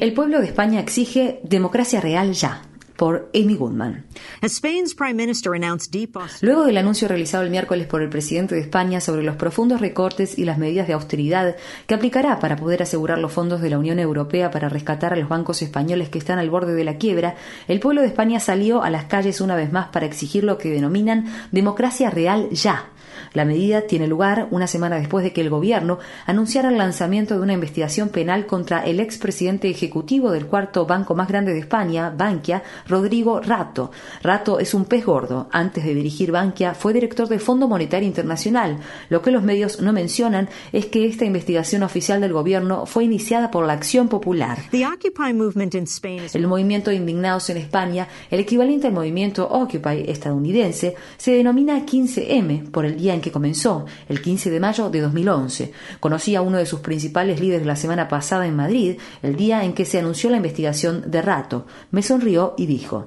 El pueblo de España exige democracia real ya por Amy Goodman. Luego del anuncio realizado el miércoles por el presidente de España sobre los profundos recortes y las medidas de austeridad que aplicará para poder asegurar los fondos de la Unión Europea para rescatar a los bancos españoles que están al borde de la quiebra, el pueblo de España salió a las calles una vez más para exigir lo que denominan democracia real ya la medida tiene lugar una semana después de que el gobierno anunciara el lanzamiento de una investigación penal contra el expresidente ejecutivo del cuarto banco más grande de España, Bankia, Rodrigo Rato. Rato es un pez gordo. Antes de dirigir Bankia fue director del Fondo Monetario Internacional. Lo que los medios no mencionan es que esta investigación oficial del gobierno fue iniciada por la Acción Popular. El movimiento de indignados en España, el equivalente al movimiento Occupy estadounidense, se denomina 15M por el día en que comenzó, el 15 de mayo de 2011. Conocí a uno de sus principales líderes la semana pasada en Madrid, el día en que se anunció la investigación de Rato. Me sonrió y dijo: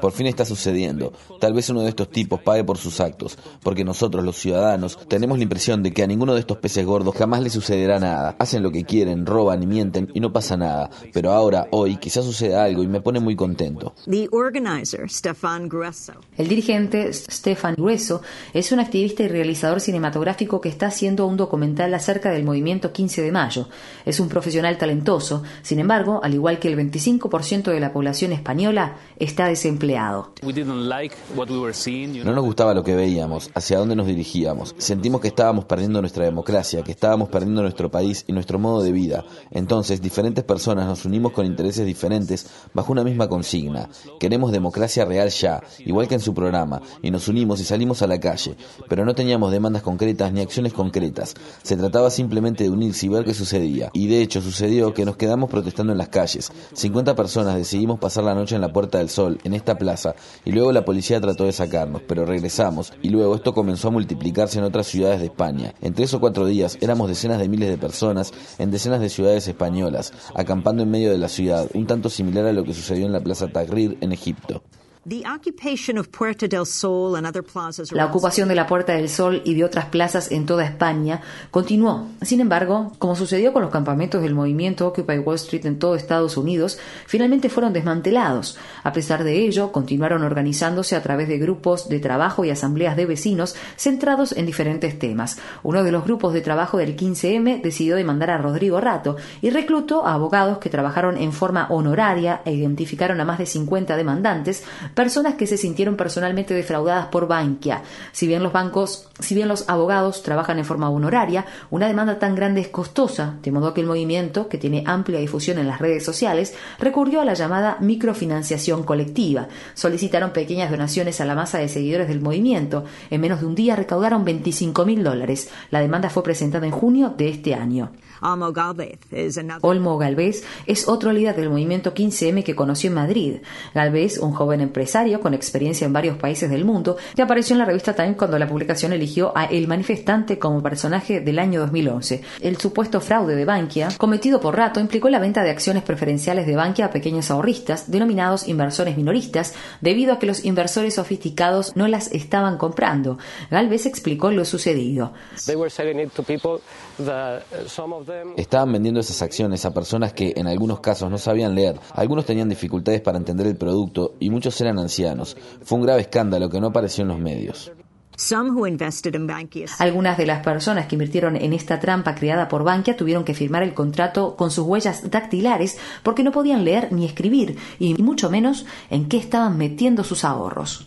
Por fin está sucediendo. Tal vez uno de estos tipos pague por sus actos, porque nosotros, los ciudadanos, tenemos la impresión de que a ninguno de estos peces gordos jamás le sucederá nada. Hacen lo que quieren, roban y mienten y no pasa nada. Pero ahora, hoy, quizás suceda algo y me pone muy contento. El dirigente Stefan Grueso es un activista y realizador cinematográfico que está haciendo un documental acerca del movimiento 15 de mayo. Es un profesional talentoso, sin embargo, al igual que el 25% de la población española, está desempleado. No nos gustaba lo que veíamos, hacia dónde nos dirigíamos. Sentimos que estábamos perdiendo nuestra democracia, que estábamos perdiendo nuestro país y nuestro modo de vida. Entonces, diferentes personas nos unimos con intereses diferentes bajo una misma consigna. Queremos democracia real ya, igual que en su programa, y nos unimos y salimos a la calle, pero no teníamos demandas concretas ni acciones concretas. Se trataba simplemente de unirse y ver qué sucedía. Y de hecho sucedió que nos quedamos protestando en las calles. 50 personas decidimos pasar la noche en la Puerta del Sol, en esta plaza, y luego la policía trató de sacarnos, pero regresamos, y luego esto comenzó a multiplicarse en otras ciudades de España. En tres o cuatro días éramos decenas de miles de personas en decenas de ciudades españolas, acampando en medio de la ciudad, un tanto similar a lo que sucedió en la Plaza Tahrir en Egipto. La ocupación de la Puerta del Sol y de otras plazas en toda España continuó. Sin embargo, como sucedió con los campamentos del movimiento Occupy Wall Street en todo Estados Unidos, finalmente fueron desmantelados. A pesar de ello, continuaron organizándose a través de grupos de trabajo y asambleas de vecinos centrados en diferentes temas. Uno de los grupos de trabajo del 15M decidió demandar a Rodrigo Rato y reclutó a abogados que trabajaron en forma honoraria e identificaron a más de 50 demandantes personas que se sintieron personalmente defraudadas por Bankia. Si bien los bancos, si bien los abogados trabajan en forma honoraria, una demanda tan grande es costosa, de modo que el movimiento, que tiene amplia difusión en las redes sociales, recurrió a la llamada microfinanciación colectiva. Solicitaron pequeñas donaciones a la masa de seguidores del movimiento. En menos de un día recaudaron 25 mil dólares. La demanda fue presentada en junio de este año. Olmo Galvez es otro líder del movimiento 15M que conoció en Madrid. Galvez, un joven empresario con experiencia en varios países del mundo, que apareció en la revista Time cuando la publicación eligió a El Manifestante como personaje del año 2011. El supuesto fraude de Bankia, cometido por Rato, implicó la venta de acciones preferenciales de Bankia a pequeños ahorristas, denominados inversores minoristas, debido a que los inversores sofisticados no las estaban comprando. Galvez explicó lo sucedido. Estaban vendiendo esas acciones a personas que en algunos casos no sabían leer, algunos tenían dificultades para entender el producto y muchos eran ancianos. Fue un grave escándalo que no apareció en los medios. Algunas de las personas que invirtieron en esta trampa creada por Bankia tuvieron que firmar el contrato con sus huellas dactilares porque no podían leer ni escribir y mucho menos en qué estaban metiendo sus ahorros.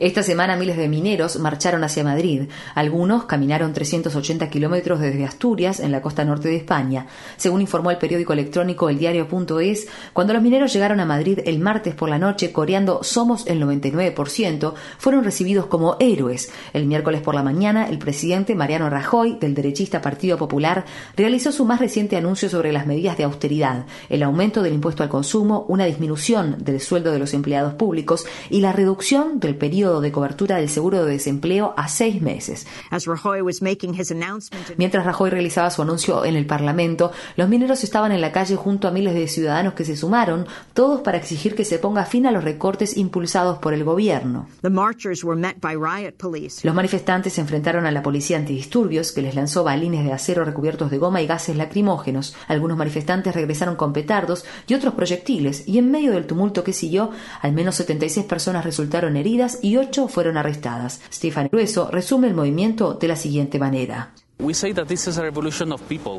Esta semana miles de mineros marcharon hacia Madrid. Algunos caminaron 380 kilómetros desde Asturias, en la costa norte de España. Según informó el periódico electrónico El Diario.es, cuando los mineros llegaron a Madrid el martes por la noche coreando Somos el 99%, fueron recibidos como héroes. El miércoles por la mañana, el presidente Mariano Rajoy, del derechista Partido Popular, realizó su más reciente anuncio sobre las medidas de austeridad, el aumento del impuesto al consumo, una disminución del sueldo de los empleados públicos y la reducción del periodo de cobertura del seguro de desempleo a seis meses. Mientras Rajoy realizaba su anuncio en el Parlamento, los mineros estaban en la calle junto a miles de ciudadanos que se sumaron, todos para exigir que se ponga fin a los recortes impulsados por el gobierno. Los manifestantes se enfrentaron a la policía antidisturbios, que les lanzó balines de acero recubiertos de goma y gases lacrimógenos. Algunos manifestantes regresaron con petardos y otros proyectiles, y en medio del tumulto que siguió, al menos 76 personas resultaron heridas y 8 fueron arrestadas. Stefan Grueso resume el movimiento de la siguiente manera.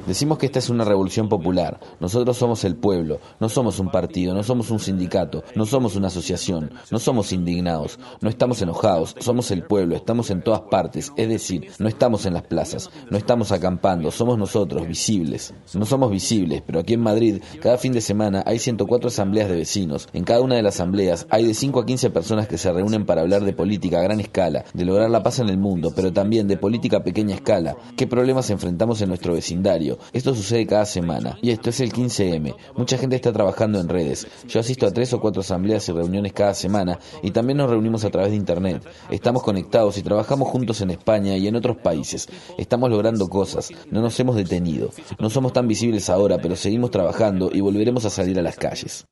Decimos que esta es una revolución popular. Nosotros somos el pueblo, no somos un partido, no somos un sindicato, no somos una asociación, no somos indignados, no estamos enojados, somos el pueblo, estamos en todas partes, es decir, no estamos en las plazas, no estamos acampando, somos nosotros, visibles. No somos visibles, pero aquí en Madrid, cada fin de semana hay 104 asambleas de vecinos. En cada una de las asambleas hay de 5 a 15 personas que se reúnen para hablar de política a gran escala, de lograr la paz en el mundo, pero también de política a pequeña escala. ¿Qué problemas enfrentamos en nuestro vecindario. Esto sucede cada semana. Y esto es el 15M. Mucha gente está trabajando en redes. Yo asisto a tres o cuatro asambleas y reuniones cada semana y también nos reunimos a través de Internet. Estamos conectados y trabajamos juntos en España y en otros países. Estamos logrando cosas. No nos hemos detenido. No somos tan visibles ahora, pero seguimos trabajando y volveremos a salir a las calles.